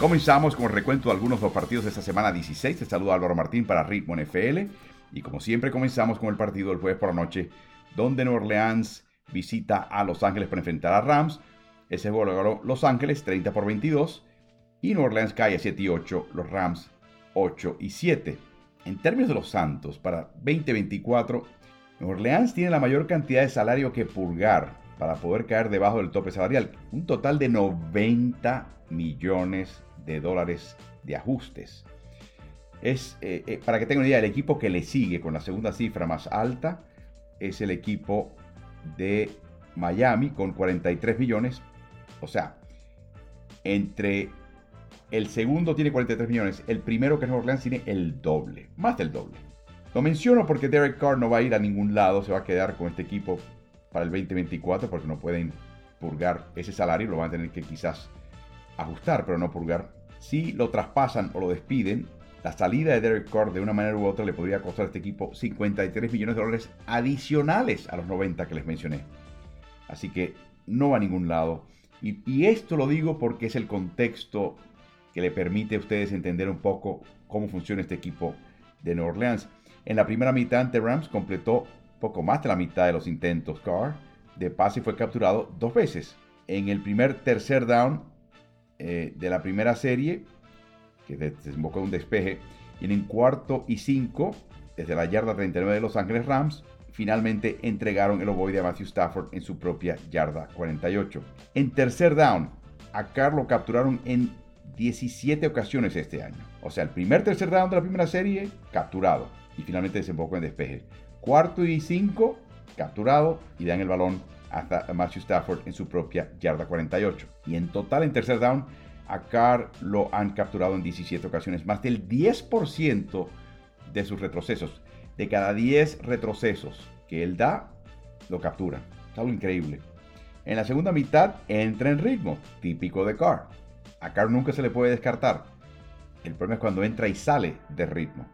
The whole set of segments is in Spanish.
Comenzamos con el recuento de algunos de los partidos de esta semana 16. Te saluda Álvaro Martín para Ritmo NFL. Y como siempre comenzamos con el partido del jueves por la noche, donde Nueva Orleans visita a Los Ángeles para enfrentar a Rams. Ese juego lo ganó Los Ángeles 30 por 22 y Nueva Orleans cae a 7 y 8, los Rams 8 y 7. En términos de los Santos, para 2024, Nueva Orleans tiene la mayor cantidad de salario que purgar para poder caer debajo del tope salarial. Un total de 90 millones de dólares de ajustes. Es, eh, eh, para que tengan una idea, el equipo que le sigue con la segunda cifra más alta es el equipo de Miami con 43 millones. O sea, entre el segundo tiene 43 millones, el primero que es Nueva Orleans tiene el doble, más del doble. Lo menciono porque Derek Carr no va a ir a ningún lado, se va a quedar con este equipo para el 2024 porque no pueden purgar ese salario, lo van a tener que quizás ajustar, pero no purgar. Si lo traspasan o lo despiden, la salida de Derek Carr de una manera u otra le podría costar a este equipo 53 millones de dólares adicionales a los 90 que les mencioné. Así que no va a ningún lado. Y, esto lo digo porque es el contexto que le permite a ustedes entender un poco cómo funciona este equipo de New Orleans. En la primera mitad ante Rams completó poco más de la mitad de los intentos Carr de pase fue capturado dos veces. En el primer tercer down eh, de la primera serie, que desembocó en un despeje, y en cuarto y cinco, desde la yarda 39 de Los Ángeles Rams, finalmente entregaron el ovoide a Matthew Stafford en su propia yarda 48. En tercer down, a Carr lo capturaron en 17 ocasiones este año. O sea, el primer tercer down de la primera serie, capturado. Y finalmente desembocó en despeje. Cuarto y cinco, capturado y dan el balón hasta Matthew Stafford en su propia yarda 48. Y en total en tercer down, a Carr lo han capturado en 17 ocasiones, más del 10% de sus retrocesos. De cada 10 retrocesos que él da, lo captura. Es algo increíble. En la segunda mitad entra en ritmo, típico de Carr. A Carr nunca se le puede descartar. El problema es cuando entra y sale de ritmo.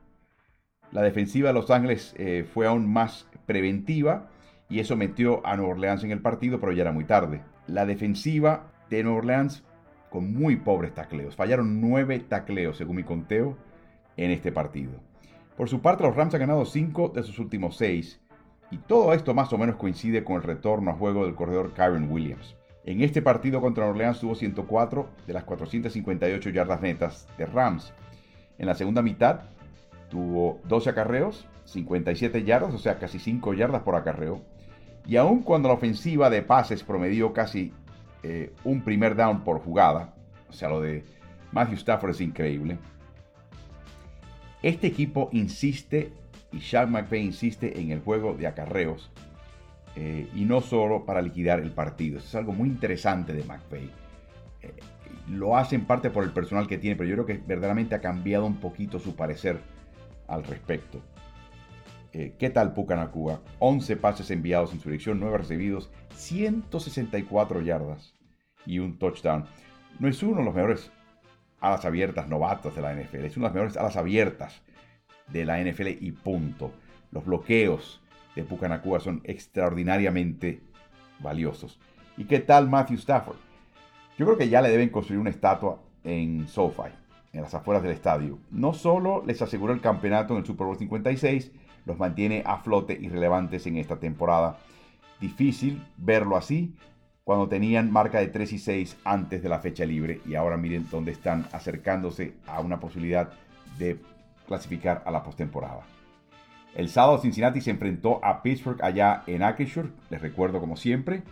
La defensiva de Los Ángeles eh, fue aún más preventiva y eso metió a Nueva Orleans en el partido, pero ya era muy tarde. La defensiva de Nueva Orleans con muy pobres tacleos. Fallaron nueve tacleos, según mi conteo, en este partido. Por su parte, los Rams han ganado cinco de sus últimos seis, y todo esto más o menos coincide con el retorno a juego del corredor Kyron Williams. En este partido contra Nueva Orleans tuvo 104 de las 458 yardas netas de Rams. En la segunda mitad tuvo 12 acarreos, 57 yardas, o sea, casi 5 yardas por acarreo. Y aun cuando la ofensiva de pases promedió casi eh, un primer down por jugada, o sea, lo de Matthew Stafford es increíble. Este equipo insiste, y Sean McVay insiste en el juego de acarreos, eh, y no solo para liquidar el partido. Es algo muy interesante de McVay. Eh, lo hace en parte por el personal que tiene, pero yo creo que verdaderamente ha cambiado un poquito su parecer al respecto. Eh, ¿Qué tal Pucanacua? 11 pases enviados en su dirección, 9 recibidos, 164 yardas y un touchdown. No es uno de los mejores alas abiertas novatos de la NFL, es uno de los mejores alas abiertas de la NFL y punto. Los bloqueos de Pucanacua son extraordinariamente valiosos. ¿Y qué tal Matthew Stafford? Yo creo que ya le deben construir una estatua en SoFi en las afueras del estadio. No solo les aseguró el campeonato en el Super Bowl 56, los mantiene a flote y relevantes en esta temporada. Difícil verlo así cuando tenían marca de 3 y 6 antes de la fecha libre y ahora miren dónde están acercándose a una posibilidad de clasificar a la postemporada. El sábado Cincinnati se enfrentó a Pittsburgh allá en Acrisure. Les recuerdo como siempre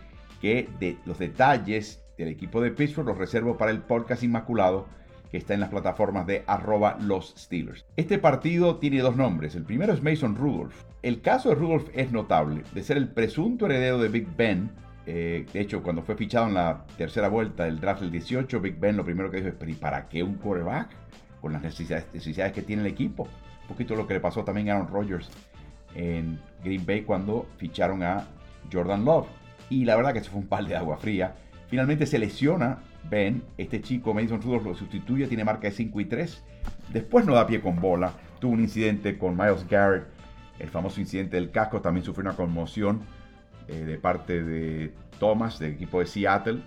que de los detalles del equipo de Pittsburgh los reservo para el podcast inmaculado que está en las plataformas de arroba los Steelers. Este partido tiene dos nombres. El primero es Mason Rudolph. El caso de Rudolph es notable. De ser el presunto heredero de Big Ben, eh, de hecho, cuando fue fichado en la tercera vuelta del draft del 18, Big Ben lo primero que dijo es, ¿pero y para qué un quarterback? Con las necesidades, necesidades que tiene el equipo. Un poquito lo que le pasó también a Aaron Rodgers en Green Bay cuando ficharon a Jordan Love. Y la verdad que eso fue un pal de agua fría. Finalmente se lesiona Ben, este chico Mason Rudolph lo sustituye, tiene marca de 5 y 3. Después no da pie con bola. Tuvo un incidente con Miles Garrett, el famoso incidente del casco. También sufrió una conmoción eh, de parte de Thomas, del equipo de Seattle.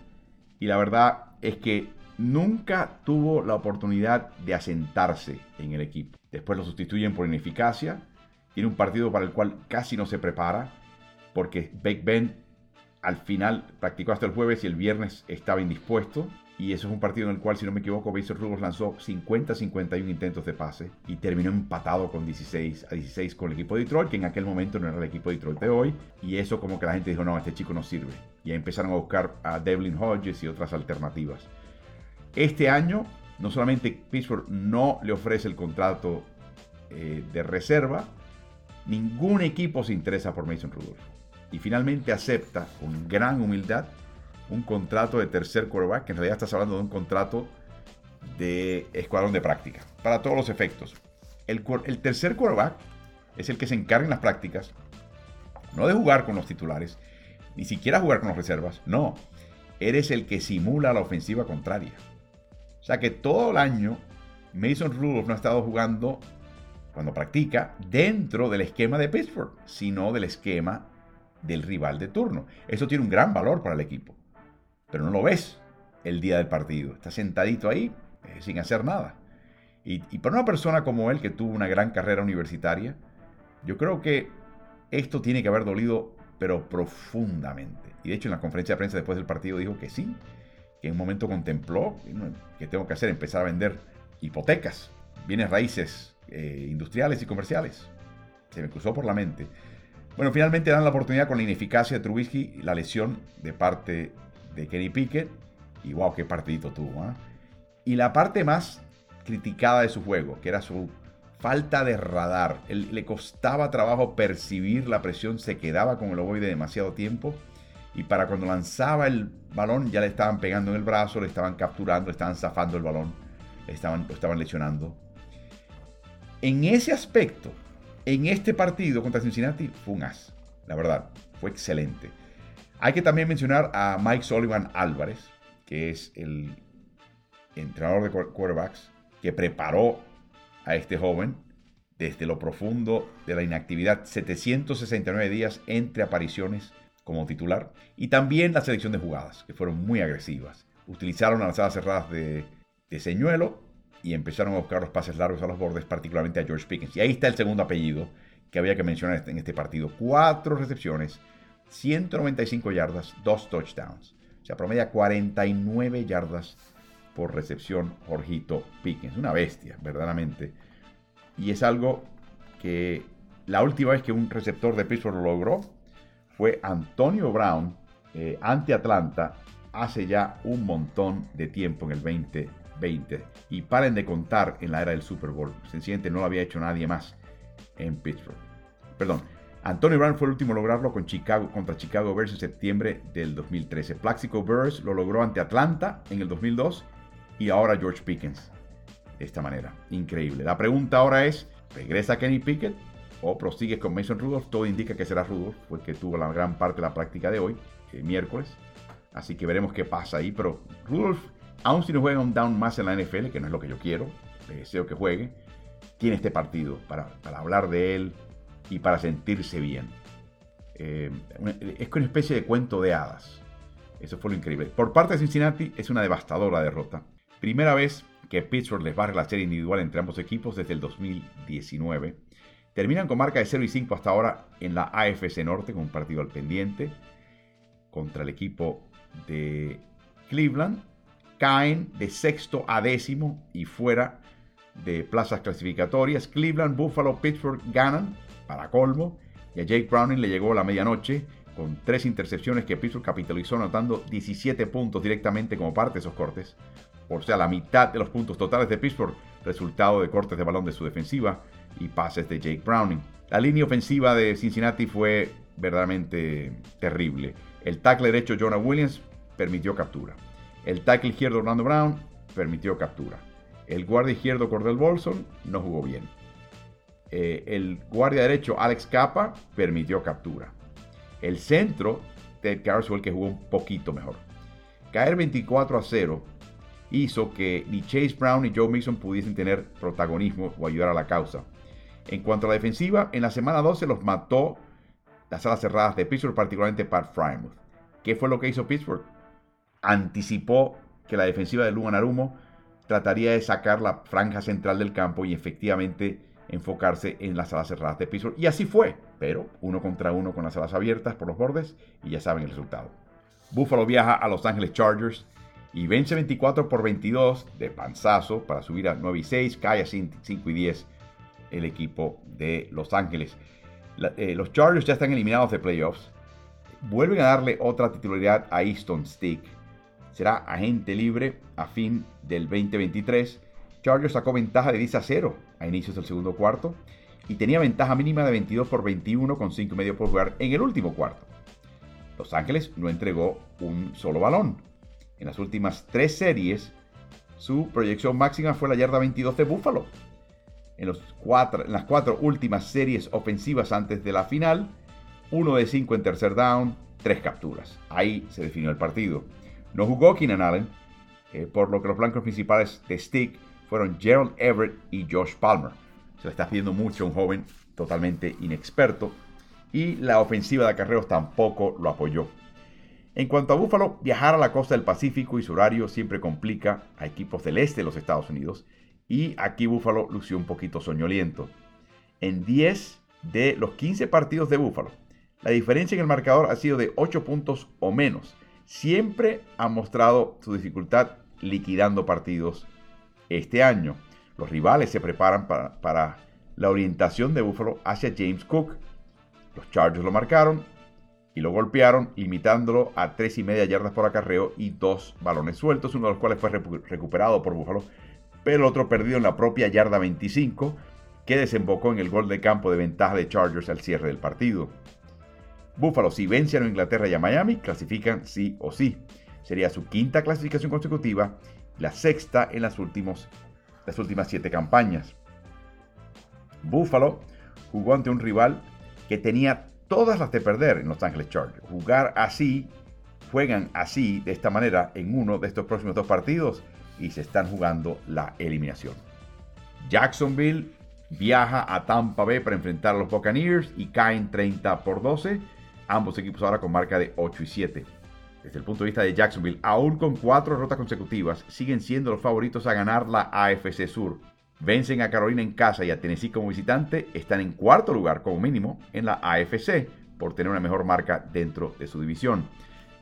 Y la verdad es que nunca tuvo la oportunidad de asentarse en el equipo. Después lo sustituyen por ineficacia. Tiene un partido para el cual casi no se prepara porque Big Ben al final practicó hasta el jueves y el viernes estaba indispuesto. Y eso es un partido en el cual, si no me equivoco, Mason Rudolph lanzó 50-51 intentos de pase y terminó empatado con 16 a 16 con el equipo de Detroit, que en aquel momento no era el equipo de Detroit de hoy. Y eso como que la gente dijo, no, este chico no sirve. Y empezaron a buscar a Devlin Hodges y otras alternativas. Este año, no solamente Pittsburgh no le ofrece el contrato eh, de reserva, ningún equipo se interesa por Mason Rudolph. Y finalmente acepta con gran humildad un contrato de tercer quarterback, que en realidad estás hablando de un contrato de escuadrón de práctica, para todos los efectos. El, el tercer quarterback es el que se encarga en las prácticas, no de jugar con los titulares, ni siquiera jugar con las reservas, no. Eres el que simula la ofensiva contraria. O sea que todo el año Mason Rudolph no ha estado jugando cuando practica dentro del esquema de Pittsburgh, sino del esquema del rival de turno. Eso tiene un gran valor para el equipo pero no lo ves el día del partido. Está sentadito ahí eh, sin hacer nada. Y, para una persona como él, que tuvo una gran carrera universitaria, yo creo que esto tiene que haber dolido, pero profundamente. Y de hecho, en la conferencia de prensa después del partido dijo que sí, que en un momento contempló que tengo que hacer, empezar a vender hipotecas, bienes raíces eh, industriales y comerciales. Se me cruzó por la mente. Bueno, finalmente dan la oportunidad con la ineficacia de Trubisky, la lesión de parte de Kenny Pickett. Y wow, qué partidito tuvo. ¿ah? Y la parte más criticada de su juego, que era su falta de radar. le costaba trabajo percibir la presión, se quedaba con el ovoide demasiado tiempo. Y para cuando lanzaba el balón ya le estaban pegando en el brazo, le estaban capturando, le estaban zafando el balón, le estaban, estaban lesionando. En ese aspecto, en este partido contra Cincinnati, fue un as. La verdad, fue excelente. Hay que también mencionar a Mike Sullivan Álvarez, que es el entrenador de quarterbacks que preparó a este joven desde lo profundo de la inactividad, 769 días entre apariciones como titular, y también la selección de jugadas, que fueron muy agresivas. Utilizaron las alas cerradas de señuelo y empezaron a buscar los pases largos a los bordes, particularmente a George Pickens. Y ahí está el segundo apellido que había que mencionar en este partido. Cuatro recepciones, 195 yardas, dos touchdowns. O sea, promedia 49 yardas por recepción Jorgito Pickens. Una bestia, verdaderamente. Y es algo que la última vez que un receptor de Pittsburgh lo logró fue Antonio Brown eh, ante Atlanta hace ya un montón de tiempo en el 2020. Y paren de contar en la era del Super Bowl. Sencillamente no lo había hecho nadie más en Pittsburgh. Perdón, Antonio Brown fue el último a lograrlo con Chicago, contra Chicago Bears en septiembre del 2013. Plaxico Bears lo logró ante Atlanta en el 2002 y ahora George Pickens. De esta manera, increíble. La pregunta ahora es, ¿regresa Kenny Pickett o prosigue con Mason Rudolph? Todo indica que será Rudolph, porque tuvo la gran parte de la práctica de hoy, el miércoles. Así que veremos qué pasa ahí. Pero Rudolph, aún si no juega un down más en la NFL, que no es lo que yo quiero, le deseo que juegue, tiene este partido para, hablar de él, y para sentirse bien. Eh, es una especie de cuento de hadas. Eso fue lo increíble. Por parte de Cincinnati es una devastadora derrota. Primera vez que Pittsburgh les barre la serie individual entre ambos equipos desde el 2019. Terminan con marca de 0 y 5 hasta ahora en la AFC Norte con un partido al pendiente contra el equipo de Cleveland. Caen de sexto a décimo y fuera de plazas clasificatorias. Cleveland, Buffalo, Pittsburgh ganan para colmo, y a Jake Browning le llegó la medianoche con tres intercepciones que Pittsburgh capitalizó anotando 17 puntos directamente como parte de esos cortes. O sea, la mitad de los puntos totales de Pittsburgh, resultado de cortes de balón de su defensiva y pases de Jake Browning. La línea ofensiva de Cincinnati fue verdaderamente terrible. El tackle derecho Jonah Williams permitió captura. El tackle izquierdo Orlando Brown permitió captura. El guardia izquierdo Cordell Bolson no jugó bien. Eh, el guardia derecho Alex Capa permitió captura. El centro, Ted Carswell, que jugó un poquito mejor. Caer 24 a 0 hizo que ni Chase Brown ni Joe Mixon pudiesen tener protagonismo o ayudar a la causa. En cuanto a la defensiva, en la semana 12 los mató las alas cerradas de Pittsburgh, particularmente Pat Frymouth. ¿Qué fue lo que hizo Pittsburgh? Anticipó que la defensiva de Lugan Arumo trataría de sacar la franja central del campo y efectivamente enfocarse en las alas cerradas de Pittsburgh. Y así fue, pero uno contra uno con las alas abiertas por los bordes y ya saben el resultado. Buffalo viaja a Los Ángeles Chargers y vence 24 por 22 de panzazo para subir a 9 y 6, cae a 5 y 10 el equipo de Los Ángeles. Eh, los Chargers ya están eliminados de playoffs. Vuelven a darle otra titularidad a Easton Stick. Será agente libre a fin del 2023. Chargers sacó ventaja de 10 a 0 a inicios del segundo cuarto y tenía ventaja mínima de 22 por 21 con 5 y medio por jugar en el último cuarto. Los Ángeles no entregó un solo balón. En las últimas tres series, su proyección máxima fue la yarda 22 de Buffalo. En, los cuatro, en las cuatro últimas series ofensivas antes de la final, uno de cinco en tercer down, tres capturas. Ahí se definió el partido. No jugó Keenan Allen, eh, por lo que los blancos principales de Stick fueron Gerald Everett y Josh Palmer. Se le está pidiendo mucho a un joven totalmente inexperto y la ofensiva de acarreos tampoco lo apoyó. En cuanto a Buffalo, viajar a la costa del Pacífico y su horario siempre complica a equipos del este de los Estados Unidos y aquí Buffalo lució un poquito soñoliento. En 10 de los 15 partidos de Buffalo, la diferencia en el marcador ha sido de 8 puntos o menos. Siempre ha mostrado su dificultad liquidando partidos este año. Los rivales se preparan para, la orientación de Buffalo hacia James Cook. Los Chargers lo marcaron y lo golpearon, limitándolo a tres y media yardas por acarreo y dos balones sueltos, uno de los cuales fue recuperado por Buffalo, pero el otro perdido en la propia yarda 25, que desembocó en el gol de campo de ventaja de Chargers al cierre del partido. Buffalo, si vence a Inglaterra y a Miami, clasifican sí o sí. Sería su quinta clasificación consecutiva la sexta en las, las últimas siete campañas. Buffalo jugó ante un rival que tenía todas las de perder en Los Ángeles Chargers. Jugar así, juegan así, de esta manera, en uno de estos próximos dos partidos y se están jugando la eliminación. Jacksonville viaja a Tampa Bay para enfrentar a los Buccaneers y caen 30 por 12. Ambos equipos ahora con marca de 8 y 7 desde el punto de vista de Jacksonville, aún con cuatro derrotas consecutivas, siguen siendo los favoritos a ganar la AFC Sur. Vencen a Carolina en casa y a Tennessee como visitante, están en cuarto lugar como mínimo en la AFC por tener una mejor marca dentro de su división.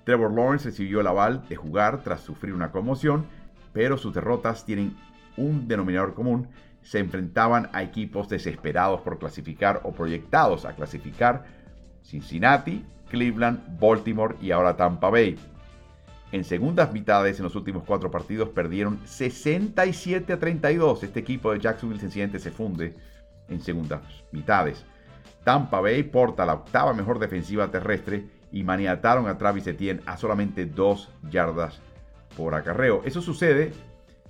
Trevor Lawrence recibió el aval de jugar tras sufrir una conmoción, pero sus derrotas tienen un denominador común. Se enfrentaban a equipos desesperados por clasificar o proyectados a clasificar. Cincinnati, Cleveland, Baltimore y ahora Tampa Bay. En segundas mitades, en los últimos cuatro partidos, perdieron 67 a 32. Este equipo de Jacksonville sencillamente se funde en segundas mitades. Tampa Bay porta la octava mejor defensiva terrestre y maniataron a Travis Etienne a solamente dos yardas por acarreo. Eso sucede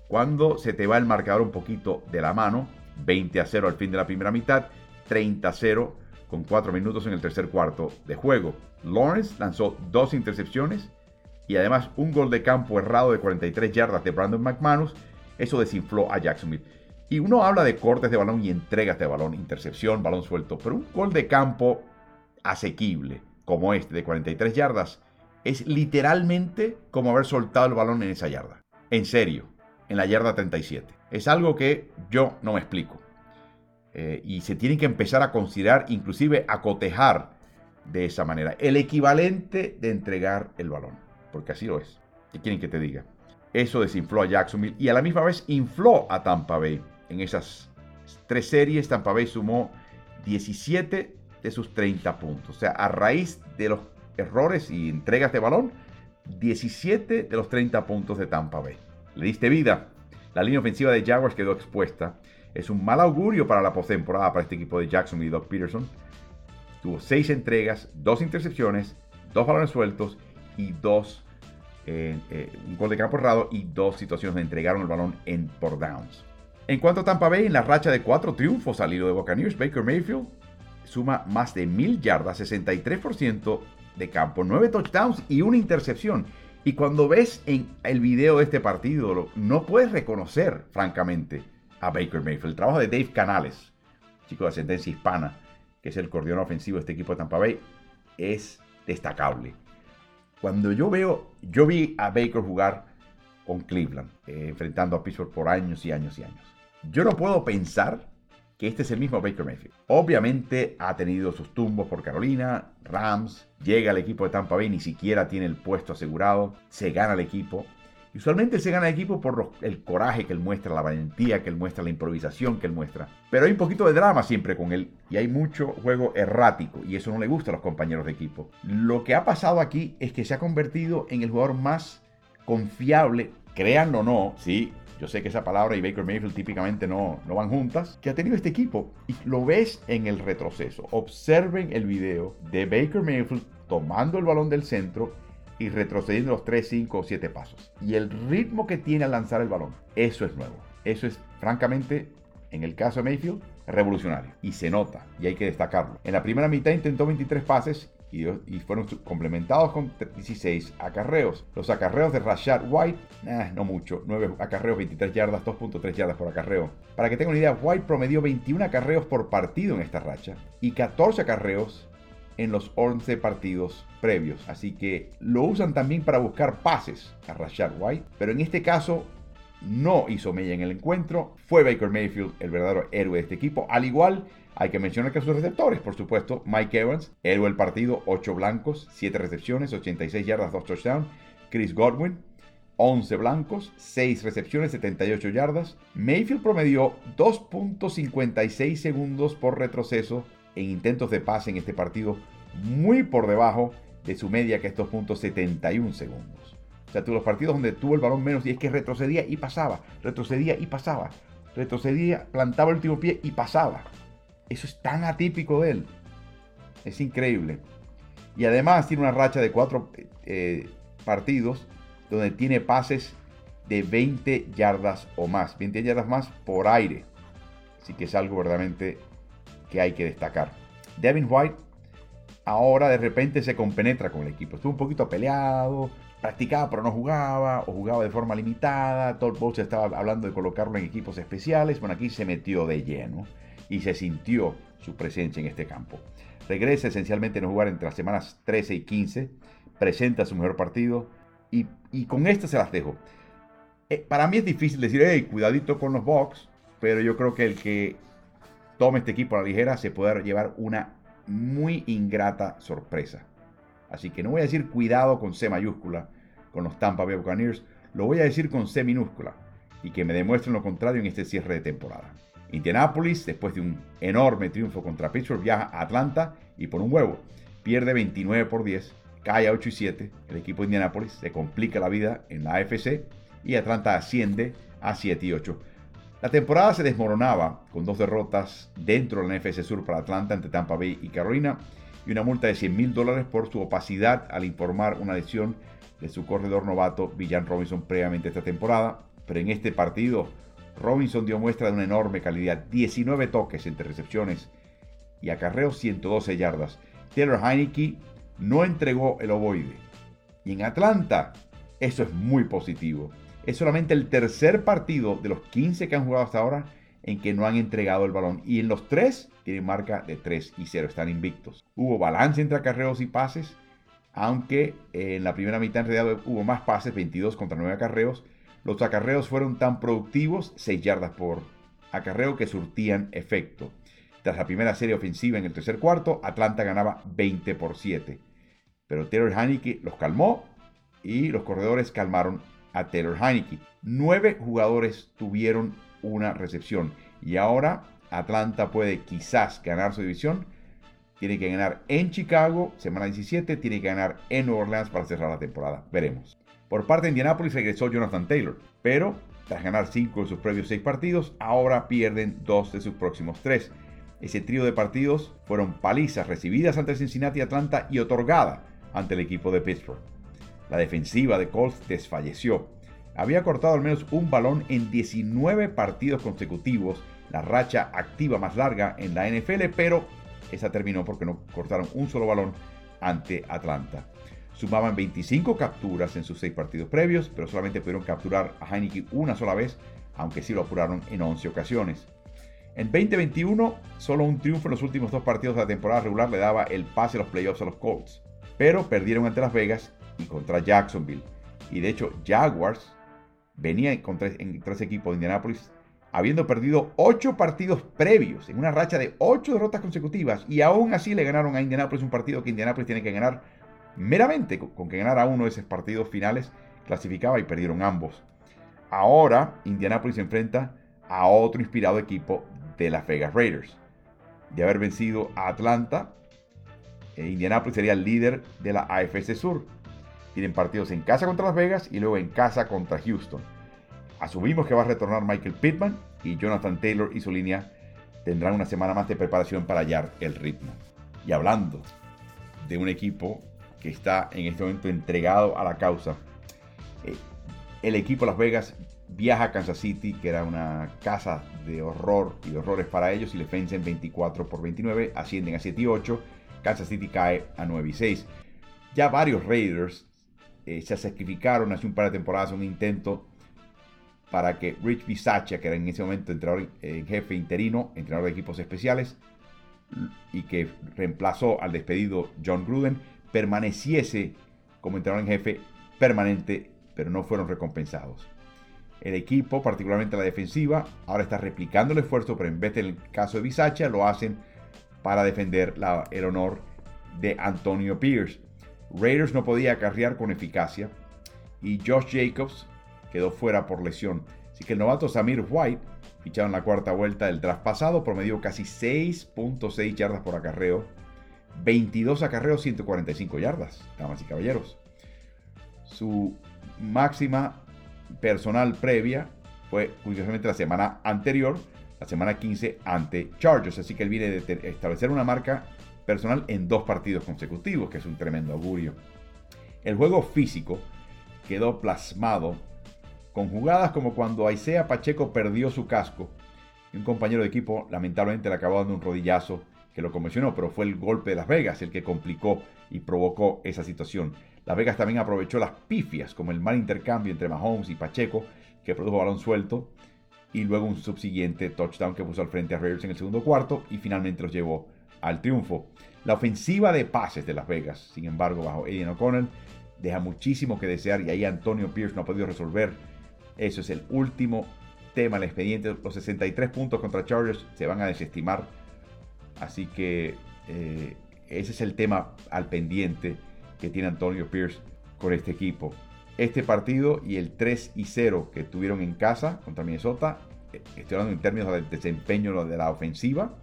cuando se te va el marcador un poquito de la mano. 20 a 0 al fin de la primera mitad, 30 a 0 con 4 minutos en el tercer cuarto de juego. Lawrence lanzó dos intercepciones y además un gol de campo errado de 43 yardas de Brandon McManus. Eso desinfló a Jacksonville. Y uno habla de cortes de balón y entregas de balón, intercepción, balón suelto, pero un gol de campo asequible como este de 43 yardas es literalmente como haber soltado el balón en esa yarda. En serio, en la yarda 37. Es algo que yo no me explico. Eh, y se tiene que empezar a considerar, inclusive a cotejar de esa manera. El equivalente de entregar el balón, porque así lo es. ¿Qué quieren que te diga? Eso desinfló a Jacksonville y a la misma vez infló a Tampa Bay. En esas tres series, Tampa Bay sumó 17 de sus 30 puntos. O sea, a raíz de los errores y entregas de balón, 17 de los 30 puntos de Tampa Bay. Le diste vida. La línea ofensiva de Jaguars quedó expuesta es un mal augurio para la postemporada para este equipo de Jackson y Doug Peterson. Tuvo seis entregas, dos intercepciones, dos balones sueltos y dos, eh, eh, un gol de campo errado y dos situaciones donde entregaron el balón en por downs. En cuanto a Tampa Bay, en la racha de cuatro triunfos al hilo de Buccaneers, Baker Mayfield suma más de mil yardas, 63% de campo, nueve touchdowns y una intercepción. Y cuando ves en el video de este partido, no puedes reconocer, francamente, a Baker Mayfield. El trabajo de Dave Canales, chico de ascendencia hispana, que es el coordinador ofensivo de este equipo de Tampa Bay, es destacable. Cuando yo veo, yo vi a Baker jugar con Cleveland, eh, enfrentando a Pittsburgh por años y años y años. Yo no puedo pensar que este es el mismo Baker Mayfield. Obviamente ha tenido sus tumbos por Carolina, Rams, llega al equipo de Tampa Bay, ni siquiera tiene el puesto asegurado, se gana el equipo. Usualmente se gana equipo por el coraje que él muestra, la valentía que él muestra, la improvisación que él muestra. Pero hay un poquito de drama siempre con él y hay mucho juego errático y eso no le gusta a los compañeros de equipo. Lo que ha pasado aquí es que se ha convertido en el jugador más confiable, créanlo o no, sí, yo sé que esa palabra y Baker Mayfield típicamente no, no van juntas, que ha tenido este equipo. Y lo ves en el retroceso. Observen el video de Baker Mayfield tomando el balón del centro y retrocediendo los 3, 5 o 7 pasos. Y el ritmo que tiene al lanzar el balón, eso es nuevo. Eso es, francamente, en el caso de Mayfield, revolucionario. Y se nota, y hay que destacarlo. En la primera mitad intentó 23 pases y, fueron complementados con 16 acarreos. Los acarreos de Rashad White, eh, no mucho, 9 acarreos, 23 yardas, 2.3 yardas por acarreo. Para que tengan una idea, White promedió 21 acarreos por partido en esta racha y 14 acarreos en los 11 partidos previos. Así que lo usan también para buscar pases a Rashad White, pero en este caso no hizo mella en el encuentro. Fue Baker Mayfield el verdadero héroe de este equipo, al igual hay que mencionar que sus receptores, por supuesto, Mike Evans, héroe del partido, 8 blancos, 7 recepciones, 86 yardas, 2 touchdowns. Chris Godwin, 11 blancos, 6 recepciones, 78 yardas. Mayfield promedió 2.56 segundos por retroceso en intentos de pase en este partido, muy por debajo de su media que es 2.71 segundos. O sea, los partidos donde tuvo el balón menos y es que retrocedía y pasaba, retrocedía y pasaba, retrocedía, plantaba el último pie y pasaba. Eso es tan atípico de él. Es increíble. Y además tiene una racha de cuatro eh, partidos donde tiene pases de 20 yardas o más. 20 yardas más por aire. Así que es algo verdaderamente que hay que destacar. Devin White ahora de repente se compenetra con el equipo. Estuvo un poquito peleado, practicaba pero no jugaba, o jugaba de forma limitada. Todd Bowles estaba hablando de colocarlo en equipos especiales. Bueno, aquí se metió de lleno y se sintió su presencia en este campo. Regresa esencialmente a jugar entre las semanas 13 y 15, presenta su mejor partido y, con esto se las dejo. Eh, para mí es difícil decir, hey, cuidadito con los Bucks, pero yo creo que el que tome este equipo a la ligera se puede llevar una muy ingrata sorpresa. Así que no voy a decir cuidado con C mayúscula con los Tampa Bay Buccaneers, lo voy a decir con C minúscula y que me demuestren lo contrario en este cierre de temporada. Indianapolis, después de un enorme triunfo contra Pittsburgh, viaja a Atlanta y por un huevo pierde 29 por 10, cae a 8 y 7. El equipo de Indianapolis se complica la vida en la AFC y Atlanta asciende a 7 y 8. La temporada se desmoronaba con dos derrotas dentro de la NFC Sur para Atlanta ante Tampa Bay y Carolina y una multa de 100 mil dólares por su opacidad al informar una lesión de su corredor novato Villan Robinson previamente esta temporada. Pero en este partido Robinson dio muestra de una enorme calidad, 19 toques entre recepciones y acarreos 112 yardas. Taylor Heineke no entregó el ovoide. Y en Atlanta, eso es muy positivo. Es solamente el tercer partido de los 15 que han jugado hasta ahora en que no han entregado el balón. Y en los tres tienen marca de 3 y 0, están invictos. Hubo balance entre acarreos y pases, aunque en la primera mitad en hubo más pases, 22 contra 9 acarreos los acarreos fueron tan productivos, 6 yardas por acarreo, que surtían efecto. Tras la primera serie ofensiva en el tercer cuarto, Atlanta ganaba 20 por 7. Pero Taylor Heineke los calmó y los corredores calmaron a Taylor Heineke. Nueve jugadores tuvieron una recepción y ahora Atlanta puede quizás ganar su división. Tiene que ganar en Chicago, semana 17, tiene que ganar en Nueva Orleans para cerrar la temporada. Veremos. Por parte de Indianapolis regresó Jonathan Taylor, pero tras ganar 5 de sus previos 6 partidos, ahora pierden 2 de sus próximos 3. Ese trío de partidos fueron palizas recibidas ante Cincinnati Atlanta y otorgada ante el equipo de Pittsburgh. La defensiva de Colts desfalleció. Había cortado al menos un balón en 19 partidos consecutivos, la racha activa más larga en la NFL, pero esa terminó porque no cortaron un solo balón ante Atlanta. Sumaban 25 capturas en sus 6 partidos previos, pero solamente pudieron capturar a Heineke una sola vez, aunque sí lo apuraron en 11 ocasiones. En 2021, solo un triunfo en los últimos dos partidos de la temporada regular le daba el pase a los playoffs a los Colts, pero perdieron ante Las Vegas y contra Jacksonville. Y de hecho, Jaguars venía contra, contra ese equipo de Indianapolis habiendo perdido ocho partidos previos en una racha de ocho derrotas consecutivas y aún así le ganaron a Indianapolis un partido que Indianapolis tiene que ganar meramente con que ganara uno de esos partidos finales clasificaba y perdieron ambos. Ahora Indianapolis se enfrenta a otro inspirado equipo de las Vegas Raiders. De haber vencido a Atlanta, eh, Indianapolis sería el líder de la AFC Sur. Tienen partidos en casa contra Las Vegas y luego en casa contra Houston. Asumimos que va a retornar Michael Pittman y Jonathan Taylor y su línea tendrán una semana más de preparación para hallar el ritmo. Y hablando de un equipo que está en este momento entregado a la causa, eh, el equipo Las Vegas viaja a Kansas City, que era una casa de horror y de horrores para ellos, y les vencen 24 por 29, ascienden a 7 y 8, Kansas City cae a 9 y 6. Ya varios Raiders eh, se sacrificaron hace un par de temporadas un intento para que Rich Bisaccia, que era en ese momento entrenador en jefe interino, entrenador de equipos especiales, y que reemplazó al despedido John Gruden, permaneciese como entrenador en jefe permanente, pero no fueron recompensados. El equipo, particularmente la defensiva, ahora está replicando el esfuerzo, pero en vez del caso de Bisaccia, lo hacen para defender el honor de Antonio Pierce. Raiders no podía acarrear con eficacia y Josh Jacobs quedó fuera por lesión. Así que el novato Samir White, fichado en la cuarta vuelta del traspasado, promedió casi 6.6 yardas por acarreo, 22 acarreos, 145 yardas, damas y caballeros. Su máxima personal previa fue curiosamente la semana anterior, la semana 15 ante Chargers. Así que él viene de establecer una marca personal en dos partidos consecutivos, que es un tremendo augurio. El juego físico quedó plasmado con jugadas como cuando Aisea Pacheco perdió su casco y un compañero de equipo lamentablemente le acabó dando un rodillazo que lo conmocionó, pero fue el golpe de Las Vegas el que complicó y provocó esa situación. Las Vegas también aprovechó las pifias, como el mal intercambio entre Mahomes y Pacheco, que produjo balón suelto, y luego un subsiguiente touchdown que puso al frente a Raiders en el segundo cuarto y finalmente los llevó al triunfo. La ofensiva de pases de Las Vegas, sin embargo, bajo Eddie O'Connell, deja muchísimo que desear y ahí Antonio Pierce no ha podido resolver eso es el último tema, el expediente. Los 63 puntos contra Chargers se van a desestimar. Así que eh, ese es el tema al pendiente que tiene Antonio Pierce con este equipo. Este partido y el 3 y 0 que tuvieron en casa contra Minnesota, eh, estoy hablando en términos del desempeño de la ofensiva,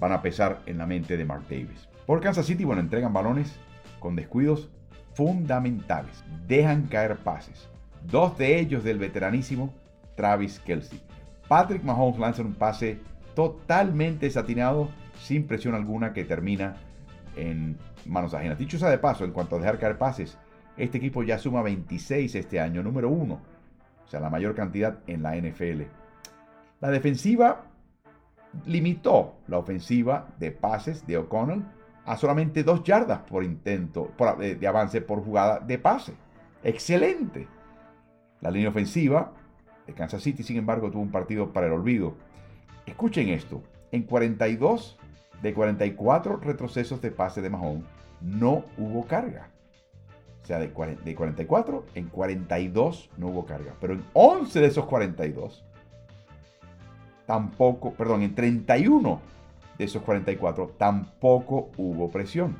van a pesar en la mente de Mark Davis. Por Kansas City, bueno, entregan balones con descuidos fundamentales. Dejan caer pases. Dos de ellos del veteranísimo Travis Kelsey. Patrick Mahomes lanza un pase totalmente desatinado, sin presión alguna, que termina en manos ajenas. Dicho sea de paso, en cuanto a dejar caer pases, este equipo ya suma 26 este año, número uno. O sea, la mayor cantidad en la NFL. La defensiva limitó la ofensiva de pases de O'Connell a solamente dos yardas por intento eh, de avance por jugada de pase. Excelente. La línea ofensiva de Kansas City, sin embargo, tuvo un partido para el olvido. Escuchen esto, en 42 de 44 retrocesos de pase de Mahomes no hubo carga. O sea, de, 44 en 42 no hubo carga. Pero en 11 de esos 42 tampoco, perdón, en 31 de esos 44 tampoco hubo presión.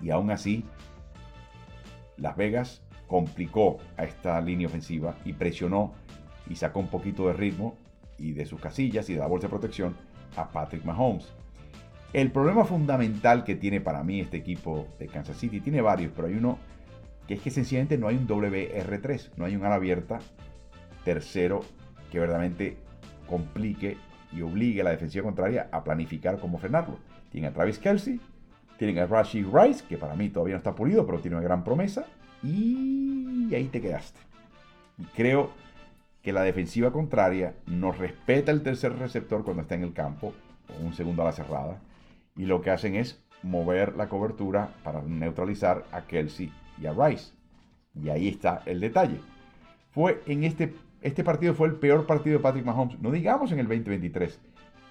Y aún así, Las Vegas complicó a esta línea ofensiva y presionó y sacó un poquito de ritmo y de sus casillas y de la bolsa de protección a Patrick Mahomes. El problema fundamental que tiene para mí este equipo de Kansas City, tiene varios, pero hay uno que es que sencillamente no hay un WR3, no hay un ala abierta tercero que verdaderamente complique y obligue a la defensiva contraria a planificar cómo frenarlo. Tienen a Travis Kelsey, tienen a Rashi Rice, que para mí todavía no está pulido, pero tiene una gran promesa, y ahí te quedaste. Y creo que la defensiva contraria no respeta el tercer receptor cuando está en el campo, o un segundo a la cerrada, y lo que hacen es mover la cobertura para neutralizar a Kelsey y a Rice. Y ahí está el detalle. Fue en este, este partido fue el peor partido de Patrick Mahomes, no digamos en el 2023,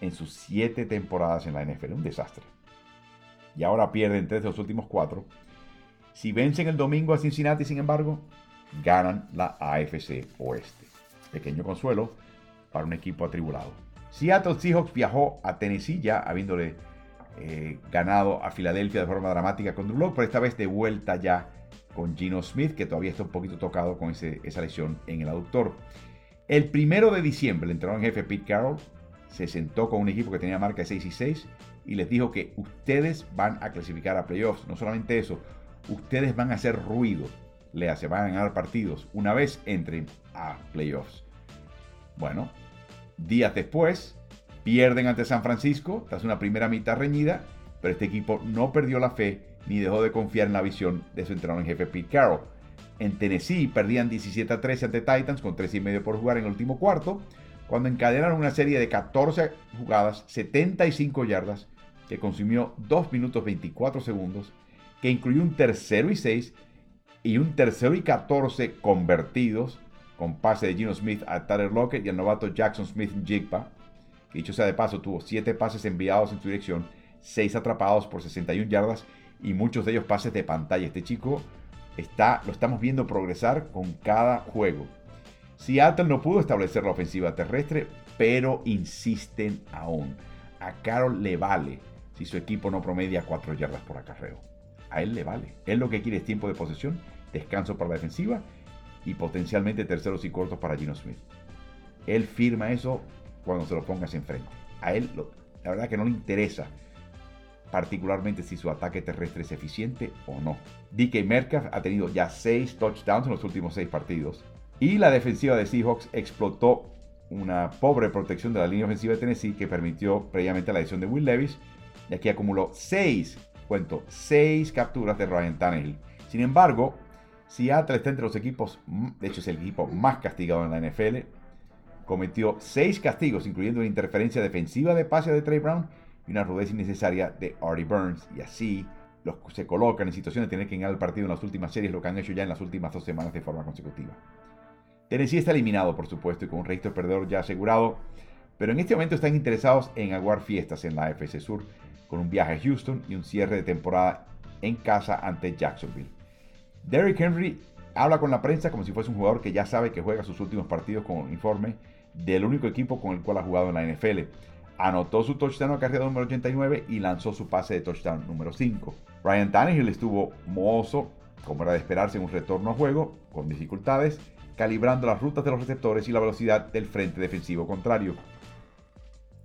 en sus siete temporadas en la NFL, un desastre. Y ahora pierden tres de los últimos cuatro si vencen el domingo a Cincinnati, sin embargo, ganan la AFC Oeste. Pequeño consuelo para un equipo atribulado. Seattle Seahawks viajó a Tennessee ya habiéndole eh, ganado a Filadelfia de forma dramática con Drew pero esta vez de vuelta ya con Gino Smith, que todavía está un poquito tocado con esa lesión en el aductor. El primero de diciembre, el entrenador en jefe Pete Carroll se sentó con un equipo que tenía marca de 6 y 6 y les dijo que ustedes van a clasificar a playoffs. No solamente eso, ustedes van a hacer ruido. Le hace, van a ganar partidos una vez entren a playoffs. Bueno, días después, pierden ante San Francisco tras una primera mitad reñida, pero este equipo no perdió la fe ni dejó de confiar en la visión de su entrenador en jefe Pete Carroll. En Tennessee perdían 17 a 13 ante Titans con 3 y medio por jugar en el último cuarto, cuando encadenaron una serie de 14 jugadas, 75 yardas, que consumió 2 minutos 24 segundos, que incluyó un tercero y 6 y un tercero y 14 convertidos con pase de Gino Smith a Tyler Lockett y al novato Jackson Smith Jigba, que dicho sea de paso tuvo 7 pases enviados en su dirección, 6 atrapados por 61 yardas y muchos de ellos pases de pantalla. Este chico está, lo estamos viendo progresar con cada juego. Seattle no pudo establecer la ofensiva terrestre, pero insisten aún. A Carroll le vale si su equipo no promedia 4 yardas por acarreo. A él le vale. Él lo que quiere es tiempo de posesión, descanso para la defensiva y potencialmente terceros y cortos para Gino Smith. Él firma eso cuando se lo pongas enfrente. A él, la verdad que no le interesa particularmente si su ataque terrestre es eficiente o no. DK Metcalf ha tenido ya 6 touchdowns en los últimos 6 partidos. Y la defensiva de Seahawks explotó una pobre protección de la línea ofensiva de Tennessee que permitió previamente la lesión de Will Levis. Y aquí acumuló 6, cuento, 6 capturas de Ryan Tannehill. Sin embargo, Seattle está entre los equipos, de hecho es el equipo más castigado en la NFL. Cometió 6 castigos, incluyendo una interferencia defensiva de pase de Trey Brown y una rudeza innecesaria de Artie Burns. Y así los, se colocan en situación de tener que ganar el partido en las últimas series, lo que han hecho ya en las últimas dos semanas de forma consecutiva. Tennessee está eliminado, por supuesto, y con un registro perdedor ya asegurado, pero en este momento están interesados en aguar fiestas en la AFC Sur, con un viaje a Houston y un cierre de temporada en casa ante Jacksonville. Derrick Henry habla con la prensa como si fuese un jugador que ya sabe que juega sus últimos partidos con uniforme del único equipo con el cual ha jugado en la NFL anotó su touchdown a carrera número 89 y lanzó su pase de touchdown número 5. Ryan Tannehill estuvo mozo, como era de esperarse en un retorno a juego, con dificultades, calibrando las rutas de los receptores y la velocidad del frente defensivo contrario.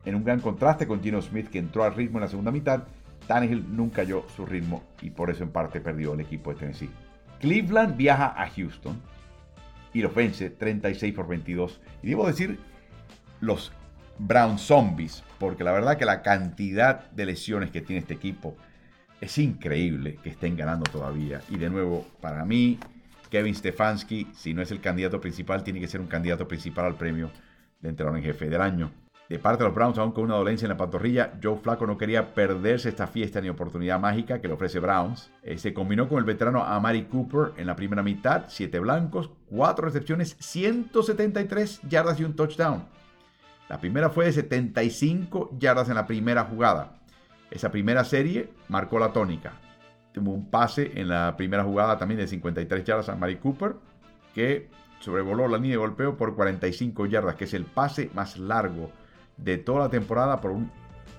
En un gran contraste con Gino Smith que entró al ritmo en la segunda mitad, Tannehill nunca halló su ritmo y por eso en parte perdió el equipo de Tennessee. Cleveland viaja a Houston y los vence 36 por 22. Y debo decir, los Brown Zombies, porque la verdad que la cantidad de lesiones que tiene este equipo es increíble que estén ganando todavía. Y de nuevo, para mí, Kevin Stefanski, si no es el candidato principal, tiene que ser un candidato principal al premio de entrenador en jefe del año. De parte de los Browns, aún con una dolencia en la pantorrilla, Joe Flaco no quería perderse esta fiesta ni oportunidad mágica que le ofrece Browns. Eh, se combinó con el veterano Amari Cooper en la primera mitad, 7 blancos, 4 recepciones, 173 yardas y un touchdown. La primera fue de 75 yardas en la primera jugada. Esa primera serie marcó la tónica. Tuvo un pase en la primera jugada también de 53 yardas a Mari Cooper, que sobrevoló la línea de golpeo por 45 yardas, que es el pase más largo de toda la temporada por un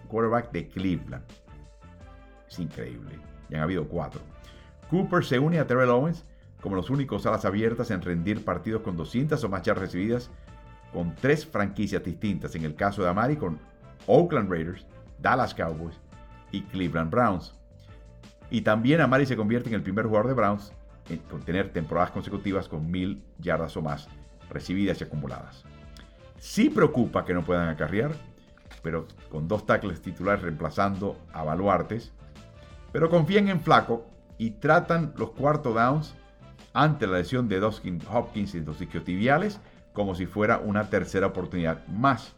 quarterback de Cleveland. Es increíble. Ya han habido cuatro. Cooper se une a Terrell Owens como los únicos alas abiertas en rendir partidos con 200 o más yardas recibidas con tres franquicias distintas, en el caso de Amari con Oakland Raiders, Dallas Cowboys y Cleveland Browns. Y también Amari se convierte en el primer jugador de Browns en tener temporadas consecutivas con mil yardas o más recibidas y acumuladas. Sí preocupa que no puedan acarrear, pero con dos tackles titulares reemplazando a Baluartes, pero confían en Flaco y tratan los cuarto downs ante la lesión de Dustin Hopkins y los isquiotibiales como si fuera una tercera oportunidad más.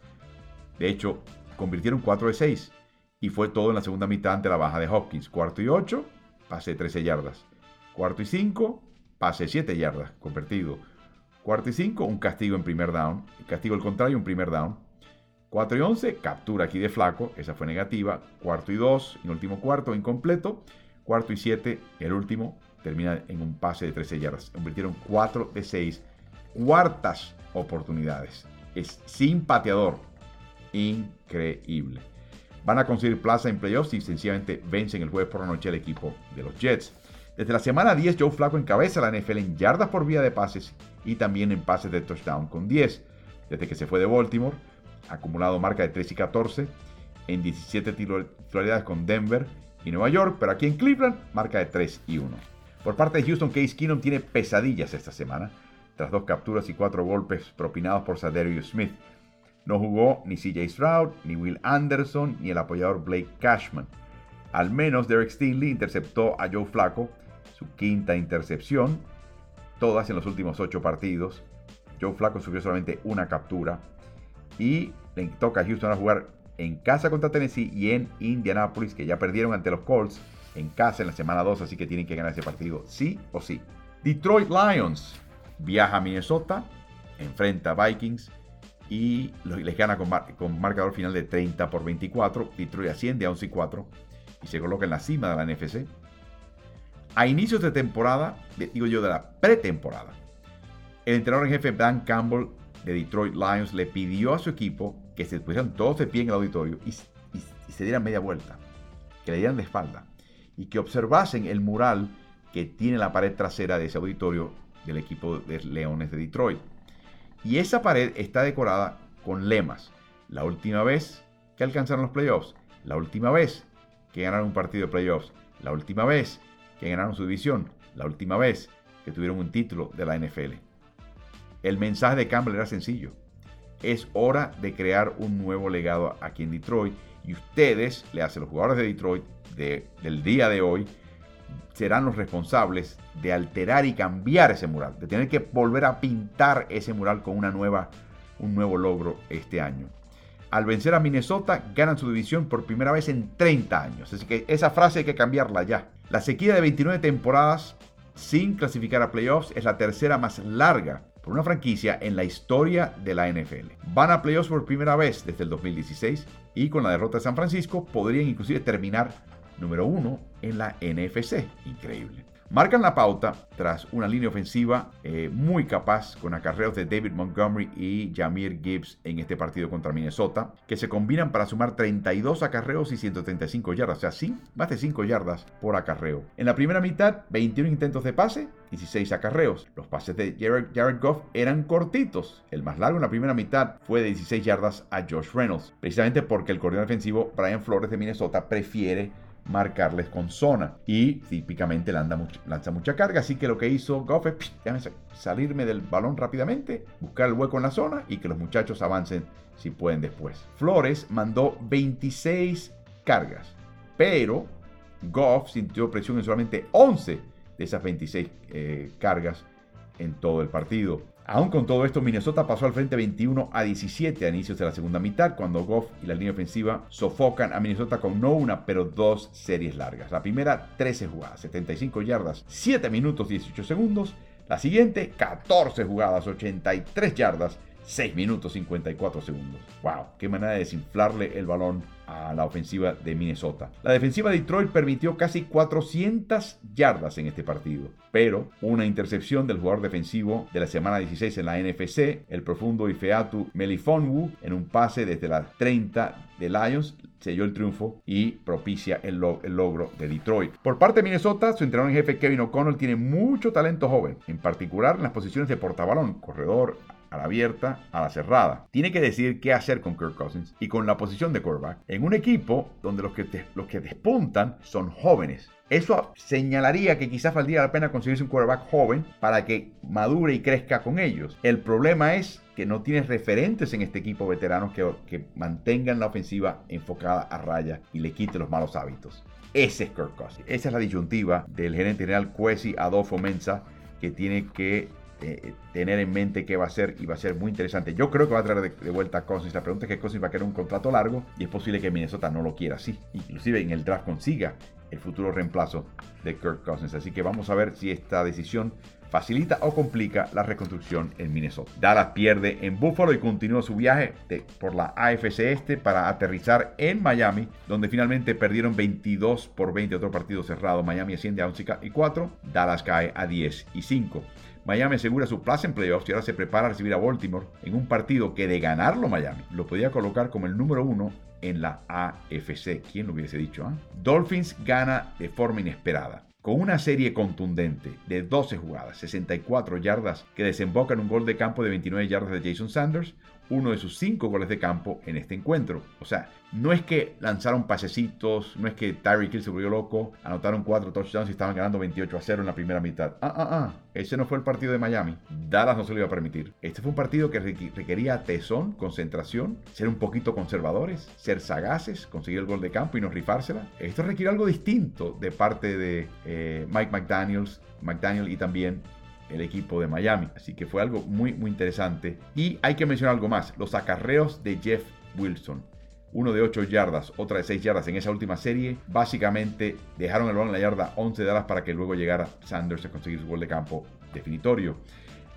De hecho, convirtieron 4 de 6 y fue todo en la segunda mitad ante la baja de Hopkins. Cuarto y 8, pase 13 yardas. Cuarto y 5, pase 7 yardas, convertido. Cuarto y 5, un castigo en primer down. Castigo al contrario, un primer down. 4 y 11, captura aquí de flaco, esa fue negativa. Cuarto y 2, en último cuarto, incompleto. Cuarto y siete, el último, termina en un pase de 13 yardas. Convirtieron 4 de 6 cuartas oportunidades. Es sin pateador. Increíble. Van a conseguir plaza en playoffs y sencillamente vencen el jueves por la noche al equipo de los Jets. Desde la semana 10, Joe Flaco encabeza la NFL en yardas por vía de pases y también en pases de touchdown con 10. Desde que se fue de Baltimore, acumulado marca de 3 y 14 en 17 titularidades con Denver y Nueva York, pero aquí en Cleveland marca de 3 y 1. Por parte de Houston, Case Keenum tiene pesadillas esta semana, tras dos capturas y cuatro golpes propinados por Sadarius Smith. No jugó ni CJ Stroud, ni Will Anderson, ni el apoyador Blake Cashman. Al menos Derek Stingley interceptó a Joe Flacco, su quinta intercepción, todas en los últimos ocho partidos. Joe Flacco sufrió solamente una captura y le toca a Houston a jugar en casa contra Tennessee y en Indianapolis, que ya perdieron ante los Colts en casa en la semana 2, así que tienen que ganar ese partido sí o sí. Detroit Lions viaja a Minnesota, enfrenta a Vikings y les gana con, marcador final de 30 por 24. Detroit asciende a 11 y 4 y se coloca en la cima de la NFC. A inicios de temporada, digo yo de la pretemporada, el entrenador en jefe Dan Campbell de Detroit Lions le pidió a su equipo que se pusieran todos de pie en el auditorio y, se dieran media vuelta, que le dieran de espalda y que observasen el mural que tiene la pared trasera de ese auditorio del equipo de Leones de Detroit. Y esa pared está decorada con lemas. La última vez que alcanzaron los playoffs, la última vez que ganaron un partido de playoffs, la última vez que ganaron su división, la última vez que tuvieron un título de la NFL. El mensaje de Campbell era sencillo es hora de crear un nuevo legado aquí en Detroit. Y ustedes, le hacen los jugadores de Detroit del día de hoy, serán los responsables de alterar y cambiar ese mural, de tener que volver a pintar ese mural con una nueva, un nuevo logro este año. Al vencer a Minnesota, ganan su división por primera vez en 30 años. Así que esa frase hay que cambiarla ya. La sequía de 29 temporadas sin clasificar a playoffs es la tercera más larga por una franquicia en la historia de la NFL. Van a playoffs por primera vez desde el 2016 y con la derrota de San Francisco podrían inclusive terminar número uno en la NFC. Increíble marcan la pauta tras una línea ofensiva eh, muy capaz con acarreos de David Montgomery y Jamir Gibbs en este partido contra Minnesota, que se combinan para sumar 32 acarreos y 135 yardas, o sea, sí, más de 5 yardas por acarreo. En la primera mitad, 21 intentos de pase, 16 acarreos. Los pases de Jared, Jared Goff eran cortitos. El más largo en la primera mitad fue de 16 yardas a Josh Reynolds, precisamente porque el coordinador defensivo Brian Flores de Minnesota prefiere marcarles con zona y típicamente lanza mucha carga. Así que lo que hizo Goff es salirme del balón rápidamente, buscar el hueco en la zona y que los muchachos avancen si pueden después. Flores mandó 26 cargas, pero Goff sintió presión en solamente 11 de esas 26 eh, cargas en todo el partido. Aún con todo esto, Minnesota pasó al frente 21 a 17 a inicios de la segunda mitad, cuando Goff y la línea ofensiva sofocan a Minnesota con no una, pero dos series largas. La primera, 13 jugadas, 75 yardas, 7 minutos 18 segundos. La siguiente, 14 jugadas, 83 yardas, 6 minutos 54 segundos. ¡Wow! ¡Qué manera de desinflarle el balón a la ofensiva de Minnesota! La defensiva de Detroit permitió casi 400 yardas en este partido, pero una intercepción del jugador defensivo de la semana 16 en la NFC, el profundo Ifeatu Melifonwu, en un pase desde la 30 de Lions, selló el triunfo y propicia el, el, logro de Detroit. Por parte de Minnesota, su entrenador en jefe Kevin O'Connell tiene mucho talento joven, en particular en las posiciones de portabalón, corredor, a la abierta, a la cerrada. Tiene que decidir qué hacer con Kirk Cousins y con la posición de quarterback en un equipo donde los que, los que despuntan son jóvenes. Eso señalaría que quizás valdría la pena conseguirse un quarterback joven para que madure y crezca con ellos. El problema es que no tienes referentes en este equipo veteranos que, que mantengan la ofensiva enfocada a raya y le quite los malos hábitos. Ese es Kirk Cousins. Esa es la disyuntiva del gerente general Cuesi Adolfo Mensa que tiene que eh, tener en mente qué va a ser y va a ser muy interesante. Yo creo que va a traer de, vuelta a Cousins. La pregunta es que Cousins va a querer un contrato largo y es posible que Minnesota no lo quiera así. Inclusive en el draft consiga el futuro reemplazo de Kirk Cousins. Así que vamos a ver si esta decisión facilita o complica la reconstrucción en Minnesota. Dallas pierde en Buffalo y continúa su viaje por la AFC Este para aterrizar en Miami, donde finalmente perdieron 22 por 20 otro partido cerrado. Miami asciende a 11 y 4, Dallas cae a 10 y 5. Miami asegura su plaza en playoffs y ahora se prepara a recibir a Baltimore en un partido que de ganarlo Miami lo podía colocar como el número uno en la AFC. ¿Quién lo hubiese dicho? Ah? Dolphins gana de forma inesperada. Con una serie contundente de 12 jugadas, 64 yardas que desemboca en un gol de campo de 29 yardas de Jason Sanders, uno de sus cinco goles de campo en este encuentro. O sea, no es que lanzaron pasecitos, no es que Tyreek Hill se volvió loco, anotaron cuatro touchdowns y estaban ganando 28 a 0 en la primera mitad. Ah, ah, ah, ese no fue el partido de Miami. Dallas no se lo iba a permitir. Este fue un partido que requería tesón, concentración, ser un poquito conservadores, ser sagaces, conseguir el gol de campo y no rifársela. Esto requiere algo distinto de parte de eh, Mike McDaniels, McDaniel y también el equipo de Miami. Así que fue algo muy, muy interesante. Y hay que mencionar algo más, los acarreos de Jeff Wilson. Uno de 8 yardas, otra de 6 yardas en esa última serie. Básicamente dejaron el balón en la yarda 11 de alas para que luego llegara Sanders a conseguir su gol de campo definitorio.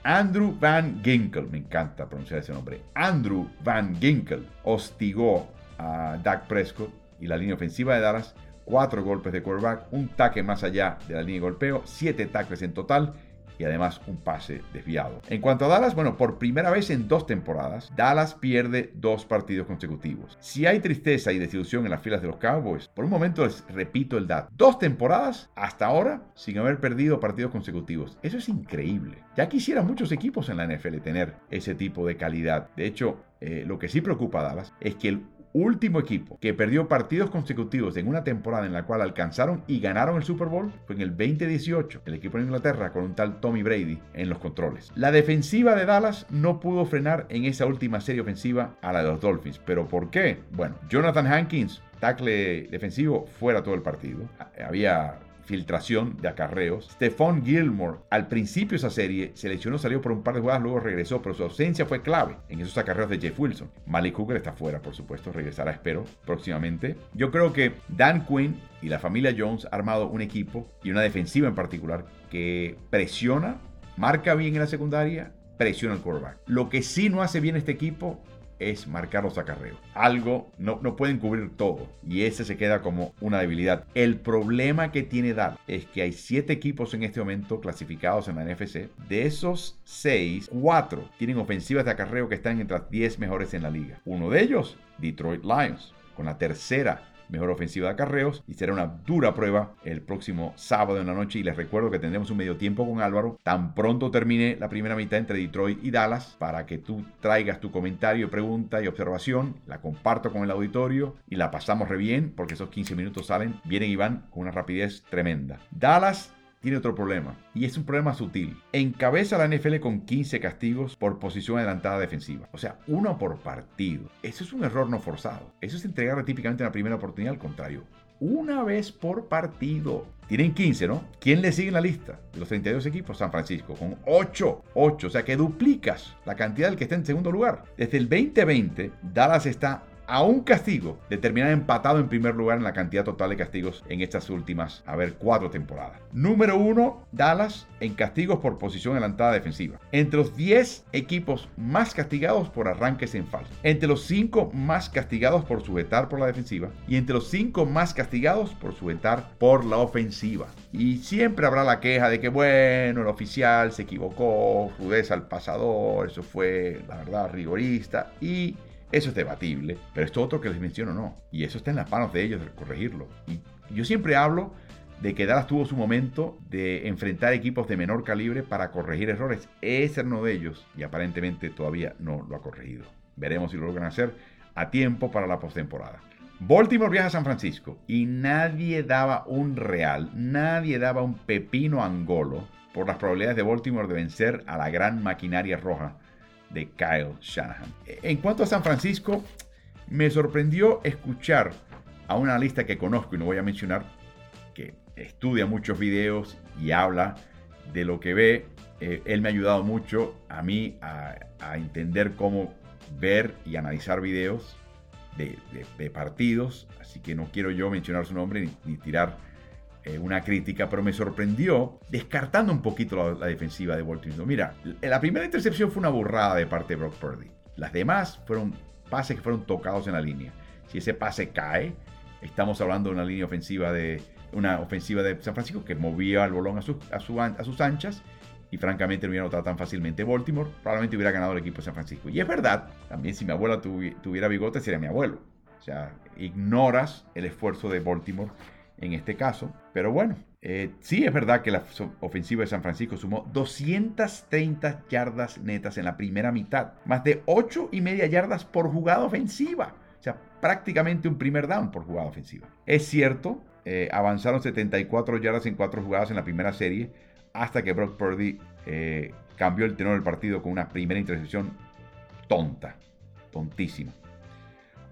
Andrew Van Ginkel, me encanta pronunciar ese nombre. Andrew Van Ginkel hostigó a Dak Prescott y la línea ofensiva de Dallas. Cuatro golpes de quarterback, un taque más allá de la línea de golpeo, siete tackles en total y además un pase desviado. En cuanto a Dallas, bueno, por primera vez en dos temporadas, Dallas pierde dos partidos consecutivos. Si hay tristeza y desilusión en las filas de los Cowboys, por un momento les repito el dato. Dos temporadas hasta ahora sin haber perdido partidos consecutivos. Eso es increíble. Ya quisieran muchos equipos en la NFL tener ese tipo de calidad. De hecho, eh, lo que sí preocupa a Dallas es que el último equipo que perdió partidos consecutivos en una temporada en la cual alcanzaron y ganaron el Super Bowl fue en el 2018, el equipo de Inglaterra con un tal Tommy Brady en los controles. La defensiva de Dallas no pudo frenar en esa última serie ofensiva a la de los Dolphins. ¿Pero por qué? Bueno, Jonathan Hankins, tackle defensivo, fuera todo el partido. Había filtración de acarreos. Stephon Gilmore, al principio de esa serie, se lesionó, salió por un par de jugadas, luego regresó, pero su ausencia fue clave en esos acarreos de Jeff Wilson. Malik Hooker está fuera, por supuesto, regresará, espero, próximamente. Yo creo que Dan Quinn y la familia Jones han armado un equipo y una defensiva en particular que presiona, marca bien en la secundaria, presiona el quarterback. Lo que sí no hace bien este equipo es marcar los acarreos. Algo, no, no pueden cubrir todo. Y ese se queda como una debilidad. El problema que tiene Dallas es que hay siete equipos en este momento clasificados en la NFC. De esos seis, cuatro tienen ofensivas de acarreo que están entre las 10 mejores en la liga. Uno de ellos, Detroit Lions, con la tercera mejor ofensiva de acarreos y será una dura prueba el próximo sábado en la noche. Y les recuerdo que tendremos un medio tiempo con Álvaro. Tan pronto termine la primera mitad entre Detroit y Dallas para que tú traigas tu comentario, pregunta y observación, la comparto con el auditorio y la pasamos re bien porque esos 15 minutos salen, vienen y van con una rapidez tremenda. Dallas tiene otro problema, y es un problema sutil. Encabeza la NFL con 15 castigos por posición adelantada defensiva. O sea, uno por partido. Eso es un error no forzado. Eso es entregarle típicamente la primera oportunidad al contrario. Una vez por partido. Tienen 15, ¿no? ¿Quién le sigue en la lista? Los 32 equipos, San Francisco, con 8. 8, o sea que duplicas la cantidad del que está en segundo lugar. Desde el 2020, Dallas está a un castigo de terminar empatado en primer lugar en la cantidad total de castigos en estas últimas, a ver, cuatro temporadas. Número uno, Dallas en castigos por posición adelantada defensiva. Entre los 10 equipos más castigados por arranques en falso. Entre los 5 más castigados por sujetar por la defensiva. Y entre los 5 más castigados por sujetar por la ofensiva. Y siempre habrá la queja de que, bueno, el oficial se equivocó, rudeza al pasador, eso fue, la verdad, rigorista. Y eso es debatible, pero esto otro que les menciono no. Y eso está en las manos de ellos de corregirlo. Y yo siempre hablo de que Dallas tuvo su momento de enfrentar equipos de menor calibre para corregir errores. Ese era uno de ellos y aparentemente todavía no lo ha corregido. Veremos si lo logran hacer a tiempo para la postemporada. Baltimore viaja a San Francisco y nadie daba un real, nadie daba un pepino angolo por las probabilidades de Baltimore de vencer a la gran maquinaria roja de Kyle Shanahan. En cuanto a San Francisco, me sorprendió escuchar a un analista que conozco y no voy a mencionar, que estudia muchos videos y habla de lo que ve. Eh, él me ha ayudado mucho a mí a, entender cómo ver y analizar videos de, partidos, así que no quiero yo mencionar su nombre ni, tirar eh, una crítica, pero me sorprendió descartando un poquito la, defensiva de Baltimore. Mira, la primera intercepción fue una burrada de parte de Brock Purdy. Las demás fueron pases que fueron tocados en la línea. Si ese pase cae, estamos hablando de una línea ofensiva de una ofensiva de San Francisco que movía el bolón a, a, sus anchas y francamente no hubiera notado tan fácilmente Baltimore, probablemente hubiera ganado el equipo de San Francisco. Y es verdad, también si mi abuela tuviera bigote sería mi abuelo. O sea, ignoras el esfuerzo de Baltimore en este caso. Pero bueno, eh, sí es verdad que la ofensiva de San Francisco sumó 230 yardas netas en la primera mitad, más de 8 y media yardas por jugada ofensiva. O sea, prácticamente un primer down por jugada ofensiva. Es cierto, eh, avanzaron 74 yardas en 4 jugadas en la primera serie, hasta que Brock Purdy eh, cambió el tenor del partido con una primera intercepción tonta, tontísima.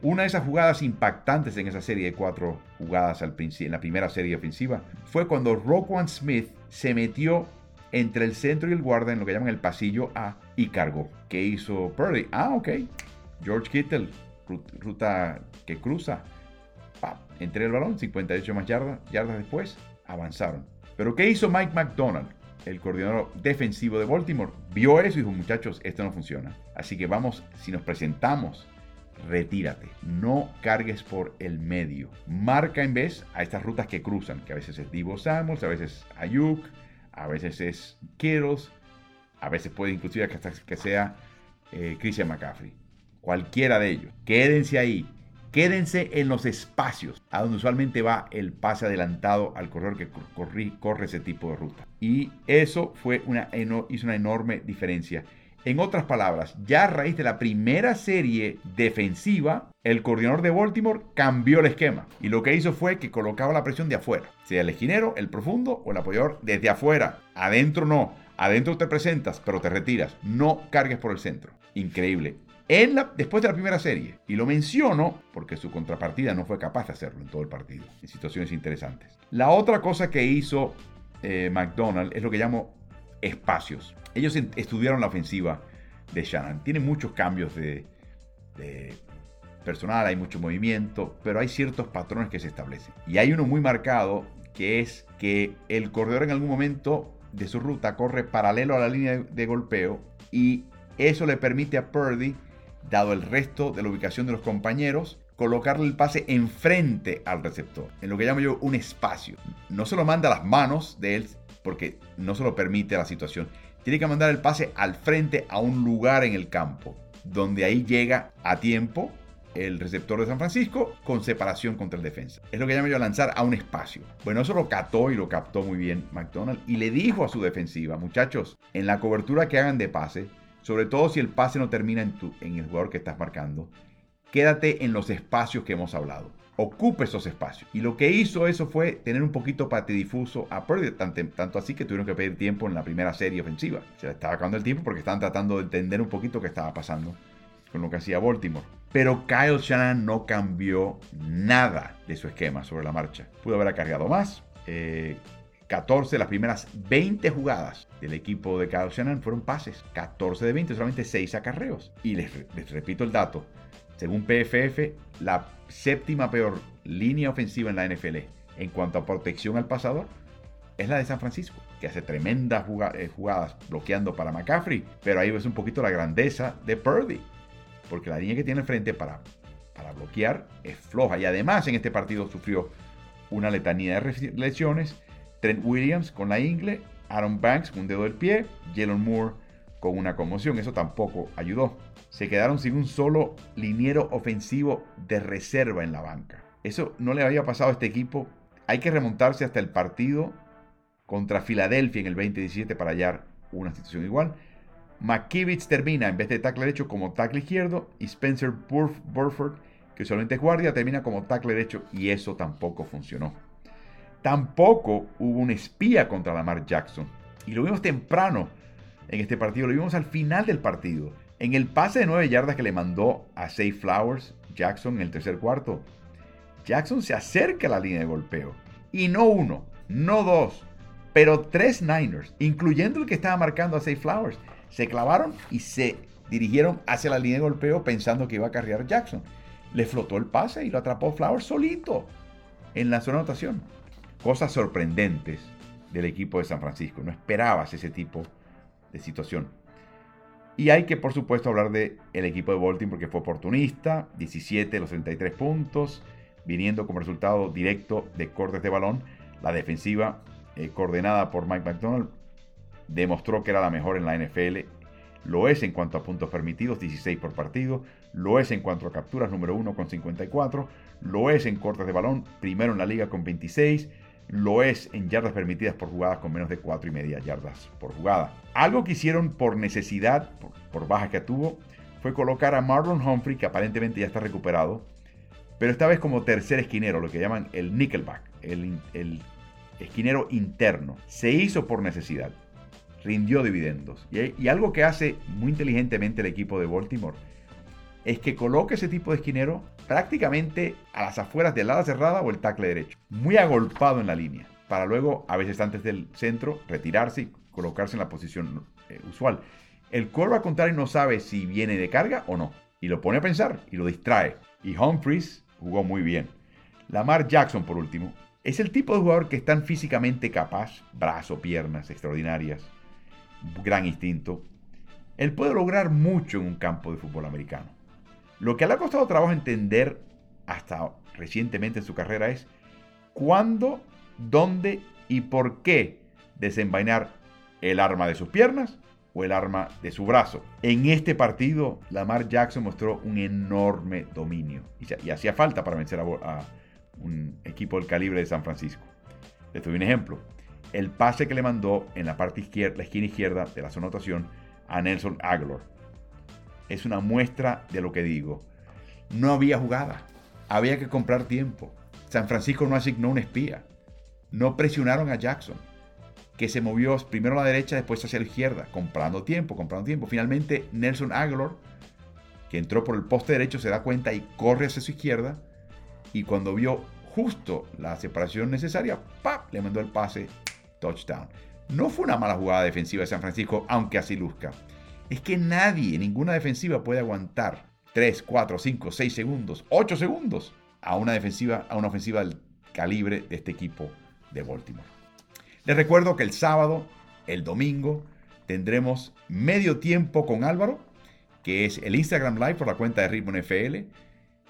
Una de esas jugadas impactantes en esa serie de cuatro jugadas al en la primera serie ofensiva fue cuando Roquan Smith se metió entre el centro y el guarda en lo que llaman el pasillo A y cargó. ¿Qué hizo Purdy? Ah, ok. George Kittle, ruta que cruza. entre el balón, 58 más yardas, yardas después, avanzaron. Pero ¿qué hizo Mike McDonald? el coordinador defensivo de Baltimore vio eso y dijo, muchachos, esto no funciona. Así que vamos, si nos presentamos retírate. No cargues por el medio. Marca en vez a estas rutas que cruzan, que a veces es Divo Samuels, a veces Ayuk, a veces es Kittles, a veces puede inclusive que, que sea eh, Christian McCaffrey. Cualquiera de ellos. Quédense ahí. Quédense en los espacios a donde usualmente va el pase adelantado al corredor que corre ese tipo de ruta. Y eso fue una, hizo una enorme diferencia en otras palabras, ya a raíz de la primera serie defensiva, el coordinador de Baltimore cambió el esquema. Y lo que hizo fue que colocaba la presión de afuera. Sea el esquinero, el profundo o el apoyador desde afuera. Adentro no. Adentro te presentas, pero te retiras. No cargues por el centro. Increíble. En la, después de la primera serie, y lo menciono porque su contrapartida no fue capaz de hacerlo en todo el partido, en situaciones interesantes. La otra cosa que hizo eh, McDonald es lo que llamo espacios. Ellos estudiaron la ofensiva de Shannon. Tiene muchos cambios de, personal, hay mucho movimiento, pero hay ciertos patrones que se establecen. Y hay uno muy marcado que es que el corredor en algún momento de su ruta corre paralelo a la línea de golpeo y eso le permite a Purdy, dado el resto de la ubicación de los compañeros, colocarle el pase enfrente al receptor, en lo que llamo yo un espacio. No se lo manda a las manos de él, porque no se lo permite la situación. Tiene que mandar el pase al frente a un lugar en el campo, donde ahí llega a tiempo el receptor de San Francisco con separación contra el defensa. Es lo que llamo yo lanzar a un espacio. Bueno, eso lo cató y lo captó muy bien McDonald y le dijo a su defensiva, muchachos, en la cobertura que hagan de pase, sobre todo si el pase no termina en, en el jugador que estás marcando, quédate en los espacios que hemos hablado ocupe esos espacios. Y lo que hizo eso fue tener un poquito patidifuso a Purdy, tanto, así que tuvieron que pedir tiempo en la primera serie ofensiva. Se le estaba acabando el tiempo porque estaban tratando de entender un poquito qué estaba pasando con lo que hacía Baltimore. Pero Kyle Shanahan no cambió nada de su esquema sobre la marcha. Pudo haber cargado más. 14 de las primeras 20 jugadas del equipo de Kyle Shanahan fueron pases. 14 de 20, solamente 6 acarreos. Y les repito el dato. Según PFF, la séptima peor línea ofensiva en la NFL en cuanto a protección al pasador es la de San Francisco, que hace tremendas eh, jugadas bloqueando para McCaffrey, pero ahí ves un poquito la grandeza de Purdy, porque la línea que tiene frente para, para bloquear es floja. Y además en este partido sufrió una letanía de lesiones, Trent Williams con la ingle, Aaron Banks con un dedo del pie, Jalen Moore con una conmoción, eso tampoco ayudó se quedaron sin un solo liniero ofensivo de reserva en la banca. Eso no le había pasado a este equipo. Hay que remontarse hasta el partido contra Filadelfia en el 2017 para hallar una situación igual. McKivitz termina en vez de tackle derecho como tackle izquierdo y Spencer Burford, que usualmente es guardia, termina como tackle derecho y eso tampoco funcionó. Tampoco hubo un espía contra Lamar Jackson. Y lo vimos temprano en este partido, lo vimos al final del partido. En el pase de 9 yardas que le mandó a Safe Flowers Jackson en el tercer cuarto, Jackson se acerca a la línea de golpeo. Y no uno, no dos, pero tres Niners, incluyendo el que estaba marcando a Safe Flowers, se clavaron y se dirigieron hacia la línea de golpeo pensando que iba a cargar Jackson. Le flotó el pase y lo atrapó Flowers solito en la zona de anotación. cosas sorprendentes del equipo de San Francisco. No esperabas ese tipo de situación. Y hay que, por supuesto, hablar del el equipo de Baltimore porque fue oportunista, 17 de los 33 puntos, viniendo como resultado directo de cortes de balón. La defensiva, eh, coordenada por Mike McDonald, demostró que era la mejor en la NFL. Lo es en cuanto a puntos permitidos, 16 por partido. Lo es en cuanto a capturas, número 1 con 54. Lo es en cortes de balón, primero en la liga con 26 lo es en yardas permitidas por jugadas con menos de 4 y media yardas por jugada. Algo que hicieron por necesidad, por, baja que tuvo, fue colocar a Marlon Humphrey, que aparentemente ya está recuperado, pero esta vez como tercer esquinero, lo que llaman el nickelback, el, esquinero interno. Se hizo por necesidad, rindió dividendos. Y algo que hace muy inteligentemente el equipo de Baltimore es que coloque ese tipo de esquinero prácticamente a las afueras del ala cerrada o el tackle derecho, muy agolpado en la línea, para luego, a veces antes del centro, retirarse y colocarse en la posición eh, usual. El a contrario no sabe si viene de carga o no, y lo pone a pensar y lo distrae. Y Humphries jugó muy bien. Lamar Jackson, por último, es el tipo de jugador que es tan físicamente capaz, brazo, piernas extraordinarias, gran instinto. Él puede lograr mucho en un campo de fútbol americano. Lo que le ha costado trabajo entender hasta recientemente en su carrera es cuándo, dónde y por qué desenvainar el arma de sus piernas o el arma de su brazo. En este partido, Lamar Jackson mostró un enorme dominio y, hacía falta para vencer a, un equipo del calibre de San Francisco. Les doy un ejemplo. El pase que le mandó en la parte izquierda, la esquina izquierda de la zona anotación a Nelson Aguilar es una muestra de lo que digo. No había jugada. Había que comprar tiempo. San Francisco no asignó un espía. No presionaron a Jackson, que se movió primero a la derecha, después hacia la izquierda, comprando tiempo, comprando tiempo. Finalmente, Nelson Aguilar, que entró por el poste derecho, se da cuenta y corre hacia su izquierda. Y cuando vio justo la separación necesaria, ¡pap! le mandó el pase, touchdown. No fue una mala jugada defensiva de San Francisco, aunque así luzca es que nadie, ninguna defensiva puede aguantar 3, 4, 5, 6 segundos, 8 segundos a una defensiva, a una ofensiva del calibre de este equipo de Baltimore. Les recuerdo que el sábado, el domingo, tendremos medio tiempo con Álvaro, que es el Instagram Live por la cuenta de Ritmo NFL.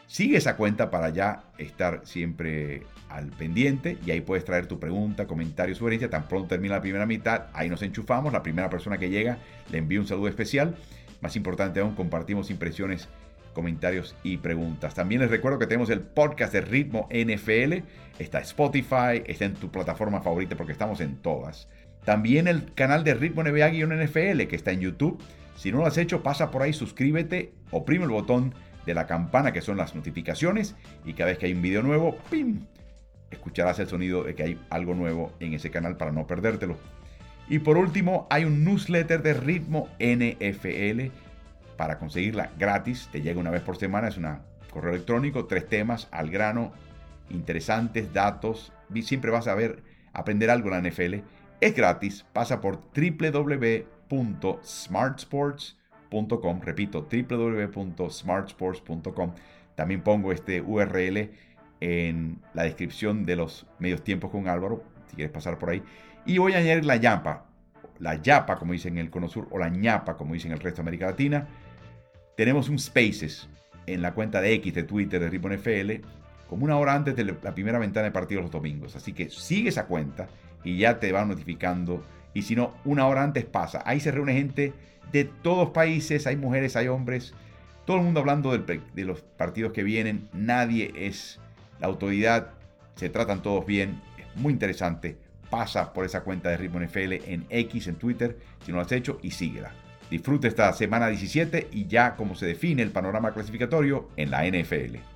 Sigue esa cuenta para ya estar siempre al pendiente y ahí puedes traer tu pregunta, comentario, sugerencia. Tan pronto termina la primera mitad, ahí nos enchufamos. La primera persona que llega le envío un saludo especial. Más importante aún, compartimos impresiones, comentarios y preguntas. También les recuerdo que tenemos el podcast de Ritmo NFL. Está Spotify, está en tu plataforma favorita porque estamos en todas. También el canal de Ritmo NBA-NFL que está en YouTube. Si no lo has hecho, pasa por ahí, suscríbete, oprime el botón de la campana que son las notificaciones y cada vez que hay un video nuevo, ¡pim! escucharás el sonido de que hay algo nuevo en ese canal para no perdértelo. Y por último, hay un newsletter de ritmo NFL para conseguirla gratis. Te llega una vez por semana, es un correo electrónico, tres temas al grano, interesantes datos. Siempre vas a ver, aprender algo en la NFL. Es gratis, pasa por www.smartsports.com Repito, www.smartsports.com. También pongo este URL en la descripción de los medios tiempos con Álvaro, si quieres pasar por ahí. Y voy a añadir la yapa, la yapa como dicen en el Cono Sur, o la ñapa como dicen en el resto de América Latina. Tenemos un Spaces en la cuenta de X de Twitter de Ribbon FL, como una hora antes de la primera ventana de partidos los domingos. Así que sigue esa cuenta y ya te va notificando. Y si no, una hora antes pasa. Ahí se reúne gente de todos países, hay mujeres, hay hombres, todo el mundo hablando de los partidos que vienen, nadie es la autoridad, se tratan todos bien, es muy interesante, pasa por esa cuenta de Ritmo NFL en X, en Twitter, si no lo has hecho, y síguela. Disfrute esta semana 17 y ya como se define el panorama clasificatorio en la NFL.